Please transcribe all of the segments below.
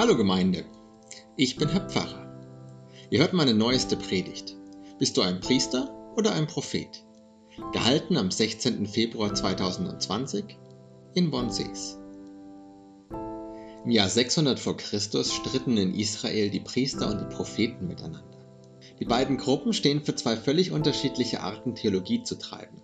Hallo Gemeinde, ich bin Herr Pfarrer. Ihr hört meine neueste Predigt. Bist du ein Priester oder ein Prophet? Gehalten am 16. Februar 2020 in Bonsees. Im Jahr 600 vor Christus stritten in Israel die Priester und die Propheten miteinander. Die beiden Gruppen stehen für zwei völlig unterschiedliche Arten Theologie zu treiben.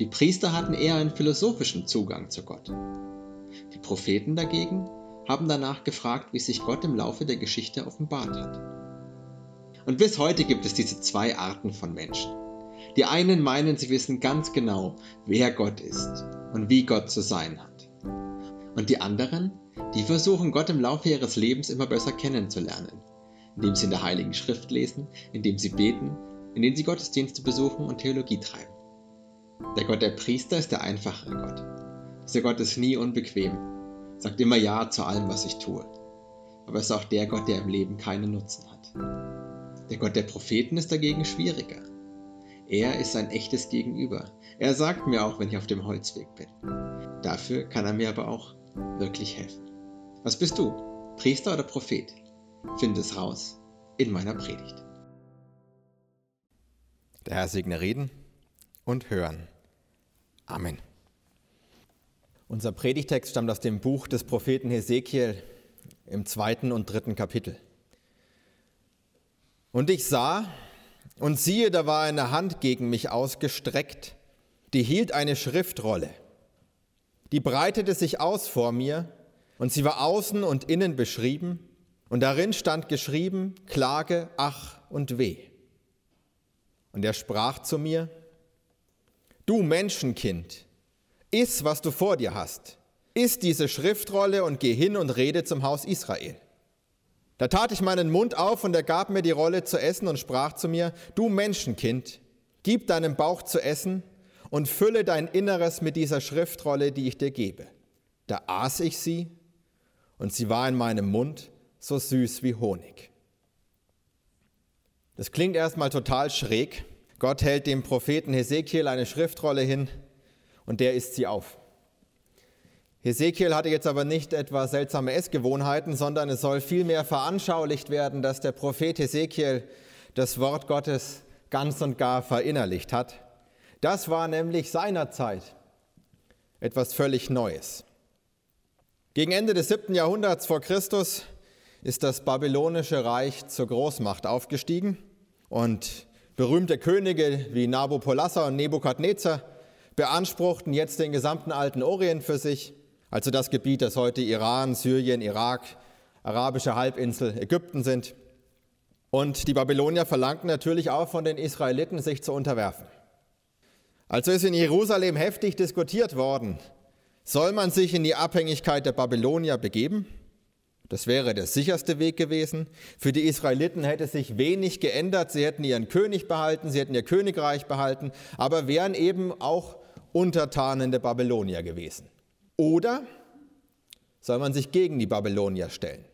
Die Priester hatten eher einen philosophischen Zugang zu Gott. Die Propheten dagegen haben danach gefragt, wie sich Gott im Laufe der Geschichte offenbart hat. Und bis heute gibt es diese zwei Arten von Menschen. Die einen meinen, sie wissen ganz genau, wer Gott ist und wie Gott zu sein hat. Und die anderen, die versuchen Gott im Laufe ihres Lebens immer besser kennenzulernen, indem sie in der Heiligen Schrift lesen, indem sie beten, indem sie Gottesdienste besuchen und Theologie treiben. Der Gott der Priester ist der einfachere Gott. Dieser Gott ist nie unbequem, sagt immer Ja zu allem, was ich tue. Aber es ist auch der Gott, der im Leben keinen Nutzen hat. Der Gott der Propheten ist dagegen schwieriger. Er ist ein echtes Gegenüber. Er sagt mir auch, wenn ich auf dem Holzweg bin. Dafür kann er mir aber auch wirklich helfen. Was bist du? Priester oder Prophet? Finde es raus in meiner Predigt. Der Herr segne Reden und Hören. Amen. Unser Predigtext stammt aus dem Buch des Propheten Hesekiel im zweiten und dritten Kapitel. Und ich sah, und siehe, da war eine Hand gegen mich ausgestreckt, die hielt eine Schriftrolle. Die breitete sich aus vor mir, und sie war außen und innen beschrieben, und darin stand geschrieben Klage, Ach und Weh. Und er sprach zu mir, Du Menschenkind, iss, was du vor dir hast. Iss diese Schriftrolle und geh hin und rede zum Haus Israel. Da tat ich meinen Mund auf und er gab mir die Rolle zu essen und sprach zu mir, du Menschenkind, gib deinem Bauch zu essen und fülle dein Inneres mit dieser Schriftrolle, die ich dir gebe. Da aß ich sie und sie war in meinem Mund so süß wie Honig. Das klingt erstmal total schräg, Gott hält dem Propheten Hesekiel eine Schriftrolle hin und der isst sie auf. Hesekiel hatte jetzt aber nicht etwa seltsame Essgewohnheiten, sondern es soll vielmehr veranschaulicht werden, dass der Prophet Hesekiel das Wort Gottes ganz und gar verinnerlicht hat. Das war nämlich seinerzeit etwas völlig Neues. Gegen Ende des 7. Jahrhunderts vor Christus ist das babylonische Reich zur Großmacht aufgestiegen und Berühmte Könige wie Nabopolassar und Nebukadnezar beanspruchten jetzt den gesamten alten Orient für sich, also das Gebiet, das heute Iran, Syrien, Irak, arabische Halbinsel, Ägypten sind. Und die Babylonier verlangten natürlich auch von den Israeliten, sich zu unterwerfen. Also ist in Jerusalem heftig diskutiert worden, soll man sich in die Abhängigkeit der Babylonier begeben? Das wäre der sicherste Weg gewesen. Für die Israeliten hätte sich wenig geändert. Sie hätten ihren König behalten, sie hätten ihr Königreich behalten, aber wären eben auch Untertanen der Babylonier gewesen. Oder soll man sich gegen die Babylonier stellen?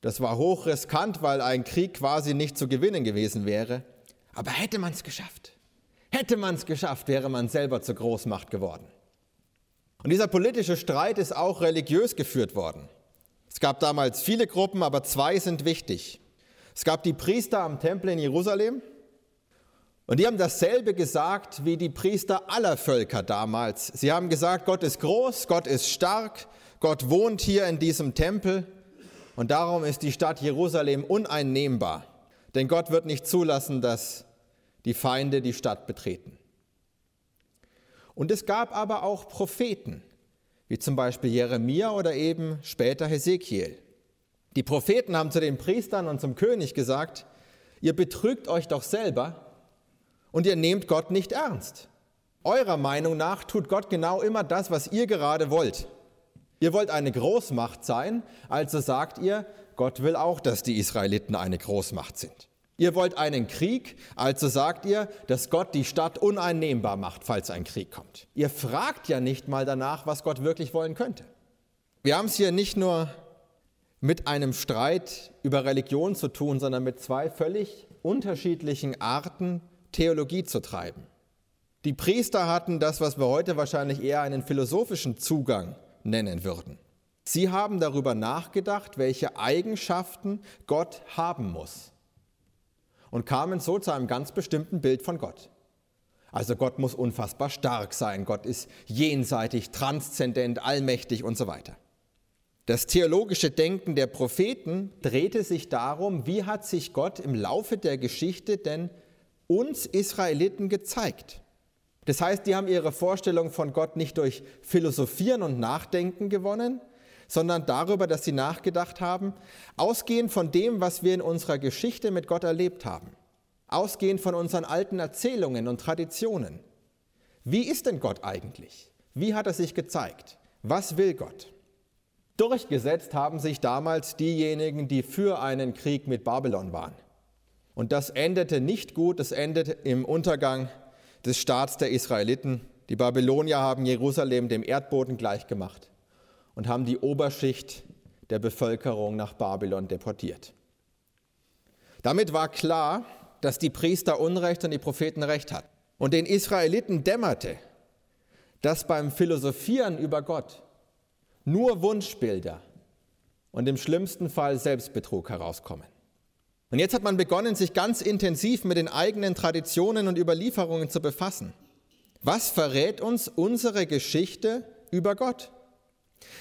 Das war hochriskant, weil ein Krieg quasi nicht zu gewinnen gewesen wäre. Aber hätte man es geschafft, hätte man es geschafft, wäre man selber zur Großmacht geworden. Und dieser politische Streit ist auch religiös geführt worden. Es gab damals viele Gruppen, aber zwei sind wichtig. Es gab die Priester am Tempel in Jerusalem und die haben dasselbe gesagt wie die Priester aller Völker damals. Sie haben gesagt, Gott ist groß, Gott ist stark, Gott wohnt hier in diesem Tempel und darum ist die Stadt Jerusalem uneinnehmbar, denn Gott wird nicht zulassen, dass die Feinde die Stadt betreten. Und es gab aber auch Propheten, wie zum Beispiel Jeremia oder eben später Hesekiel. Die Propheten haben zu den Priestern und zum König gesagt, ihr betrügt euch doch selber und ihr nehmt Gott nicht ernst. Eurer Meinung nach tut Gott genau immer das, was ihr gerade wollt. Ihr wollt eine Großmacht sein, also sagt ihr, Gott will auch, dass die Israeliten eine Großmacht sind. Ihr wollt einen Krieg, also sagt ihr, dass Gott die Stadt uneinnehmbar macht, falls ein Krieg kommt. Ihr fragt ja nicht mal danach, was Gott wirklich wollen könnte. Wir haben es hier nicht nur mit einem Streit über Religion zu tun, sondern mit zwei völlig unterschiedlichen Arten, Theologie zu treiben. Die Priester hatten das, was wir heute wahrscheinlich eher einen philosophischen Zugang nennen würden. Sie haben darüber nachgedacht, welche Eigenschaften Gott haben muss und kamen so zu einem ganz bestimmten Bild von Gott. Also Gott muss unfassbar stark sein, Gott ist jenseitig, transzendent, allmächtig und so weiter. Das theologische Denken der Propheten drehte sich darum, wie hat sich Gott im Laufe der Geschichte denn uns Israeliten gezeigt. Das heißt, die haben ihre Vorstellung von Gott nicht durch Philosophieren und Nachdenken gewonnen, sondern darüber, dass sie nachgedacht haben, ausgehend von dem, was wir in unserer Geschichte mit Gott erlebt haben ausgehend von unseren alten Erzählungen und Traditionen. Wie ist denn Gott eigentlich? Wie hat er sich gezeigt? Was will Gott? Durchgesetzt haben sich damals diejenigen, die für einen Krieg mit Babylon waren. Und das endete nicht gut, es endete im Untergang des Staats der Israeliten. Die Babylonier haben Jerusalem dem Erdboden gleichgemacht und haben die Oberschicht der Bevölkerung nach Babylon deportiert. Damit war klar, dass die Priester Unrecht und die Propheten Recht hatten. Und den Israeliten dämmerte, dass beim Philosophieren über Gott nur Wunschbilder und im schlimmsten Fall Selbstbetrug herauskommen. Und jetzt hat man begonnen, sich ganz intensiv mit den eigenen Traditionen und Überlieferungen zu befassen. Was verrät uns unsere Geschichte über Gott?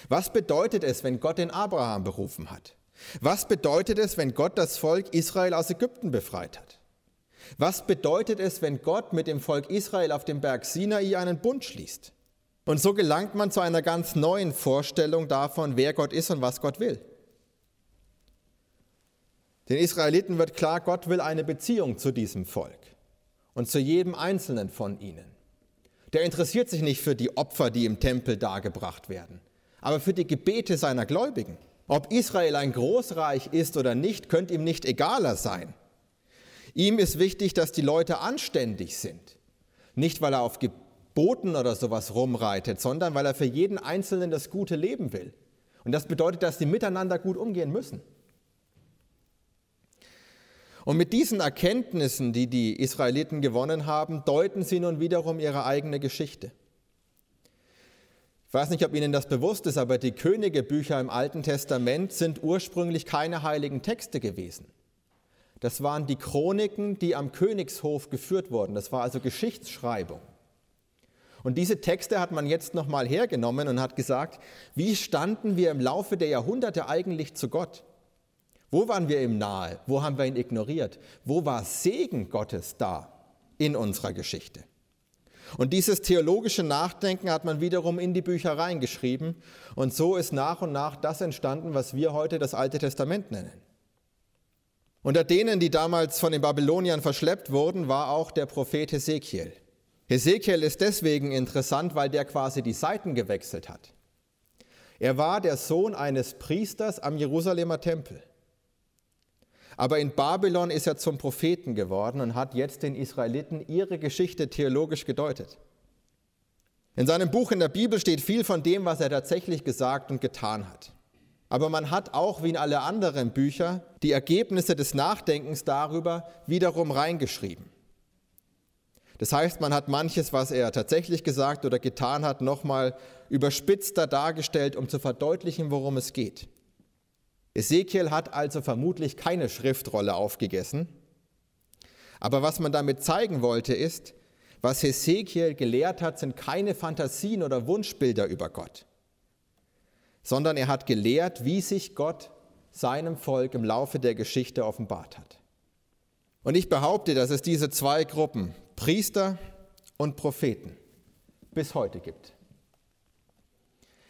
Was bedeutet es, wenn Gott den Abraham berufen hat? Was bedeutet es, wenn Gott das Volk Israel aus Ägypten befreit hat? Was bedeutet es, wenn Gott mit dem Volk Israel auf dem Berg Sinai einen Bund schließt? Und so gelangt man zu einer ganz neuen Vorstellung davon, wer Gott ist und was Gott will. Den Israeliten wird klar, Gott will eine Beziehung zu diesem Volk und zu jedem einzelnen von ihnen. Der interessiert sich nicht für die Opfer, die im Tempel dargebracht werden, aber für die Gebete seiner Gläubigen. Ob Israel ein Großreich ist oder nicht, könnte ihm nicht egaler sein. Ihm ist wichtig, dass die Leute anständig sind. Nicht, weil er auf Geboten oder sowas rumreitet, sondern weil er für jeden Einzelnen das gute Leben will. Und das bedeutet, dass sie miteinander gut umgehen müssen. Und mit diesen Erkenntnissen, die die Israeliten gewonnen haben, deuten sie nun wiederum ihre eigene Geschichte. Ich weiß nicht, ob Ihnen das bewusst ist, aber die Königebücher im Alten Testament sind ursprünglich keine heiligen Texte gewesen. Das waren die Chroniken, die am Königshof geführt wurden. Das war also Geschichtsschreibung. Und diese Texte hat man jetzt nochmal hergenommen und hat gesagt, wie standen wir im Laufe der Jahrhunderte eigentlich zu Gott? Wo waren wir ihm nahe? Wo haben wir ihn ignoriert? Wo war Segen Gottes da in unserer Geschichte? Und dieses theologische Nachdenken hat man wiederum in die Bücher reingeschrieben. Und so ist nach und nach das entstanden, was wir heute das Alte Testament nennen. Unter denen, die damals von den Babyloniern verschleppt wurden, war auch der Prophet Hesekiel. Hesekiel ist deswegen interessant, weil der quasi die Seiten gewechselt hat. Er war der Sohn eines Priesters am Jerusalemer Tempel. Aber in Babylon ist er zum Propheten geworden und hat jetzt den Israeliten ihre Geschichte theologisch gedeutet. In seinem Buch in der Bibel steht viel von dem, was er tatsächlich gesagt und getan hat. Aber man hat auch, wie in alle anderen Bücher, die Ergebnisse des Nachdenkens darüber wiederum reingeschrieben. Das heißt, man hat manches, was er tatsächlich gesagt oder getan hat, nochmal überspitzter dargestellt, um zu verdeutlichen, worum es geht. Ezekiel hat also vermutlich keine Schriftrolle aufgegessen. Aber was man damit zeigen wollte, ist, was Hesekiel gelehrt hat, sind keine Fantasien oder Wunschbilder über Gott sondern er hat gelehrt, wie sich Gott seinem Volk im Laufe der Geschichte offenbart hat. Und ich behaupte, dass es diese zwei Gruppen, Priester und Propheten, bis heute gibt.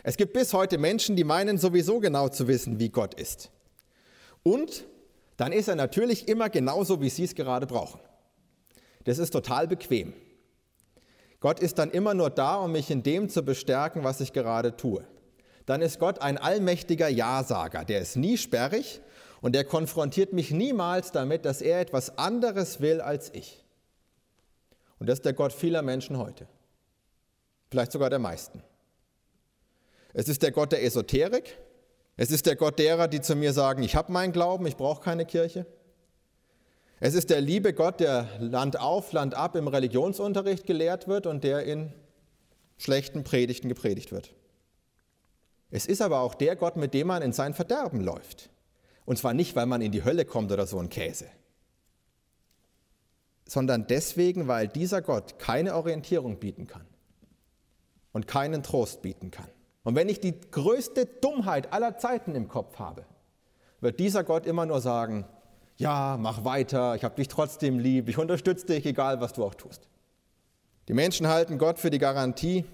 Es gibt bis heute Menschen, die meinen sowieso genau zu wissen, wie Gott ist. Und dann ist er natürlich immer genauso, wie sie es gerade brauchen. Das ist total bequem. Gott ist dann immer nur da, um mich in dem zu bestärken, was ich gerade tue dann ist Gott ein allmächtiger Ja-Sager. Der ist nie sperrig und der konfrontiert mich niemals damit, dass er etwas anderes will als ich. Und das ist der Gott vieler Menschen heute. Vielleicht sogar der meisten. Es ist der Gott der Esoterik. Es ist der Gott derer, die zu mir sagen, ich habe meinen Glauben, ich brauche keine Kirche. Es ist der liebe Gott, der Land auf, Land ab im Religionsunterricht gelehrt wird und der in schlechten Predigten gepredigt wird. Es ist aber auch der Gott, mit dem man in sein Verderben läuft. Und zwar nicht, weil man in die Hölle kommt oder so ein Käse, sondern deswegen, weil dieser Gott keine Orientierung bieten kann und keinen Trost bieten kann. Und wenn ich die größte Dummheit aller Zeiten im Kopf habe, wird dieser Gott immer nur sagen, ja, mach weiter, ich habe dich trotzdem lieb, ich unterstütze dich, egal was du auch tust. Die Menschen halten Gott für die Garantie,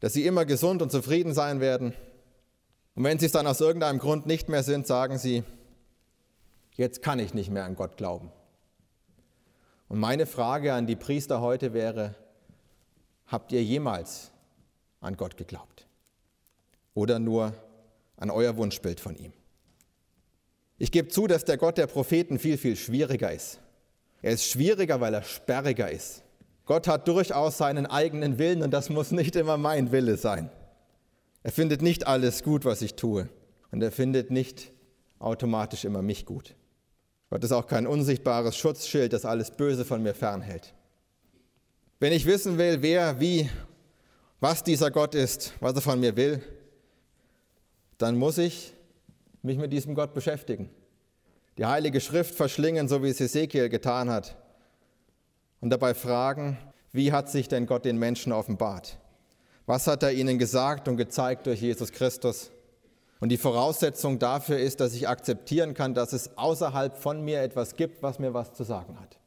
dass sie immer gesund und zufrieden sein werden. Und wenn sie es dann aus irgendeinem Grund nicht mehr sind, sagen sie, jetzt kann ich nicht mehr an Gott glauben. Und meine Frage an die Priester heute wäre, habt ihr jemals an Gott geglaubt? Oder nur an euer Wunschbild von ihm? Ich gebe zu, dass der Gott der Propheten viel, viel schwieriger ist. Er ist schwieriger, weil er sperriger ist. Gott hat durchaus seinen eigenen Willen und das muss nicht immer mein Wille sein. Er findet nicht alles gut, was ich tue. Und er findet nicht automatisch immer mich gut. Gott ist auch kein unsichtbares Schutzschild, das alles Böse von mir fernhält. Wenn ich wissen will, wer, wie, was dieser Gott ist, was er von mir will, dann muss ich mich mit diesem Gott beschäftigen. Die Heilige Schrift verschlingen, so wie es Ezekiel getan hat. Und dabei fragen, wie hat sich denn Gott den Menschen offenbart? Was hat er ihnen gesagt und gezeigt durch Jesus Christus? Und die Voraussetzung dafür ist, dass ich akzeptieren kann, dass es außerhalb von mir etwas gibt, was mir was zu sagen hat.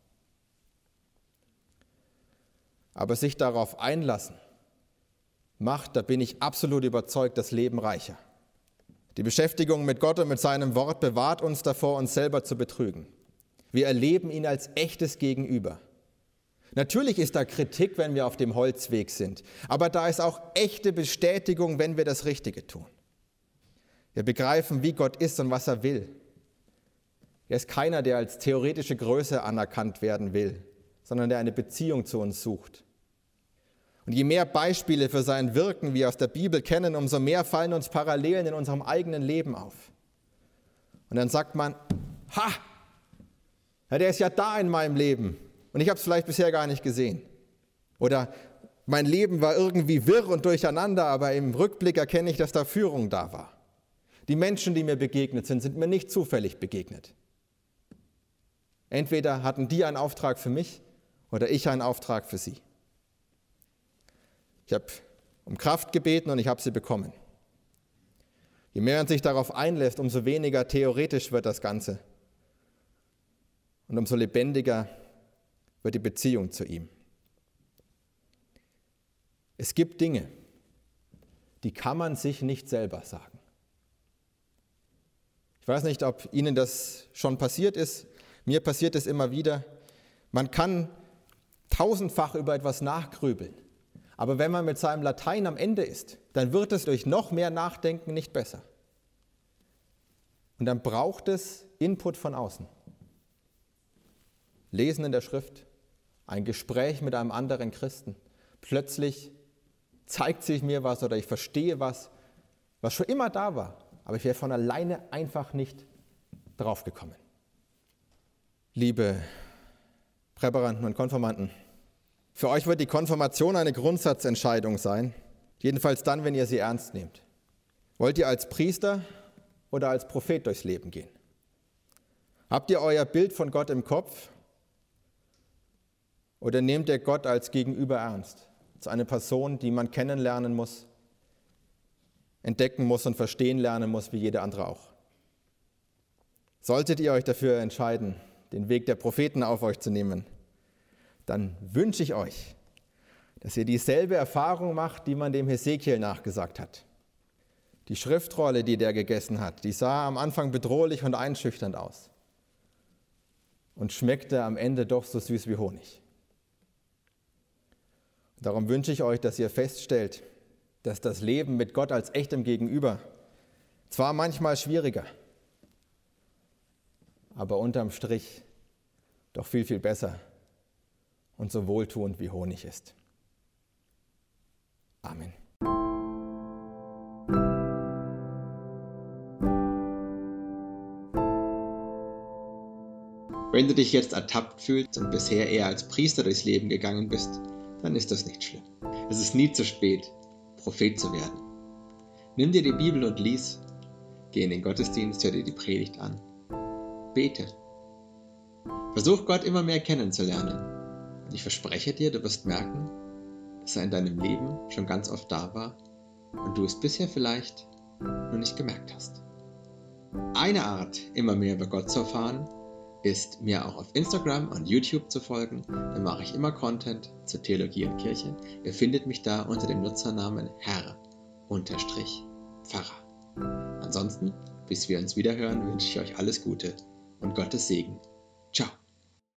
Aber sich darauf einlassen, macht, da bin ich absolut überzeugt, das Leben reicher. Die Beschäftigung mit Gott und mit seinem Wort bewahrt uns davor, uns selber zu betrügen. Wir erleben ihn als echtes Gegenüber. Natürlich ist da Kritik, wenn wir auf dem Holzweg sind, aber da ist auch echte Bestätigung, wenn wir das Richtige tun. Wir begreifen, wie Gott ist und was er will. Er ist keiner, der als theoretische Größe anerkannt werden will, sondern der eine Beziehung zu uns sucht. Und je mehr Beispiele für sein Wirken wir aus der Bibel kennen, umso mehr fallen uns Parallelen in unserem eigenen Leben auf. Und dann sagt man, ha, ja, der ist ja da in meinem Leben und ich habe es vielleicht bisher gar nicht gesehen. Oder mein Leben war irgendwie wirr und durcheinander, aber im Rückblick erkenne ich, dass da Führung da war. Die Menschen, die mir begegnet sind, sind mir nicht zufällig begegnet. Entweder hatten die einen Auftrag für mich oder ich einen Auftrag für sie. Ich habe um Kraft gebeten und ich habe sie bekommen. Je mehr man sich darauf einlässt, umso weniger theoretisch wird das Ganze und umso lebendiger wird die Beziehung zu ihm. Es gibt Dinge, die kann man sich nicht selber sagen. Ich weiß nicht, ob Ihnen das schon passiert ist. Mir passiert es immer wieder. Man kann tausendfach über etwas nachgrübeln. Aber wenn man mit seinem Latein am Ende ist, dann wird es durch noch mehr Nachdenken nicht besser. Und dann braucht es Input von außen. Lesen in der Schrift, ein Gespräch mit einem anderen Christen. Plötzlich zeigt sich mir was oder ich verstehe was, was schon immer da war, aber ich wäre von alleine einfach nicht draufgekommen. Liebe Präparanten und Konformanten, für euch wird die Konfirmation eine Grundsatzentscheidung sein, jedenfalls dann, wenn ihr sie ernst nehmt. Wollt ihr als Priester oder als Prophet durchs Leben gehen? Habt ihr euer Bild von Gott im Kopf oder nehmt ihr Gott als Gegenüber ernst? Als eine Person, die man kennenlernen muss, entdecken muss und verstehen lernen muss, wie jede andere auch. Solltet ihr euch dafür entscheiden, den Weg der Propheten auf euch zu nehmen, dann wünsche ich euch, dass ihr dieselbe Erfahrung macht, die man dem Hesekiel nachgesagt hat. Die Schriftrolle, die der gegessen hat, die sah am Anfang bedrohlich und einschüchternd aus und schmeckte am Ende doch so süß wie Honig. Darum wünsche ich euch, dass ihr feststellt, dass das Leben mit Gott als echtem Gegenüber zwar manchmal schwieriger, aber unterm Strich doch viel, viel besser und so wohltuend wie Honig ist. Amen. Wenn du dich jetzt ertappt fühlst und bisher eher als Priester durchs Leben gegangen bist, dann ist das nicht schlimm. Es ist nie zu spät, Prophet zu werden. Nimm dir die Bibel und lies. Geh in den Gottesdienst, hör dir die Predigt an. Bete. Versuch Gott immer mehr kennenzulernen. Ich verspreche dir, du wirst merken, dass er in deinem Leben schon ganz oft da war und du es bisher vielleicht nur nicht gemerkt hast. Eine Art, immer mehr über Gott zu erfahren, ist mir auch auf Instagram und YouTube zu folgen. Da mache ich immer Content zur Theologie und Kirche. Ihr findet mich da unter dem Nutzernamen Herr-Pfarrer. Ansonsten, bis wir uns wieder hören, wünsche ich euch alles Gute und Gottes Segen. Ciao.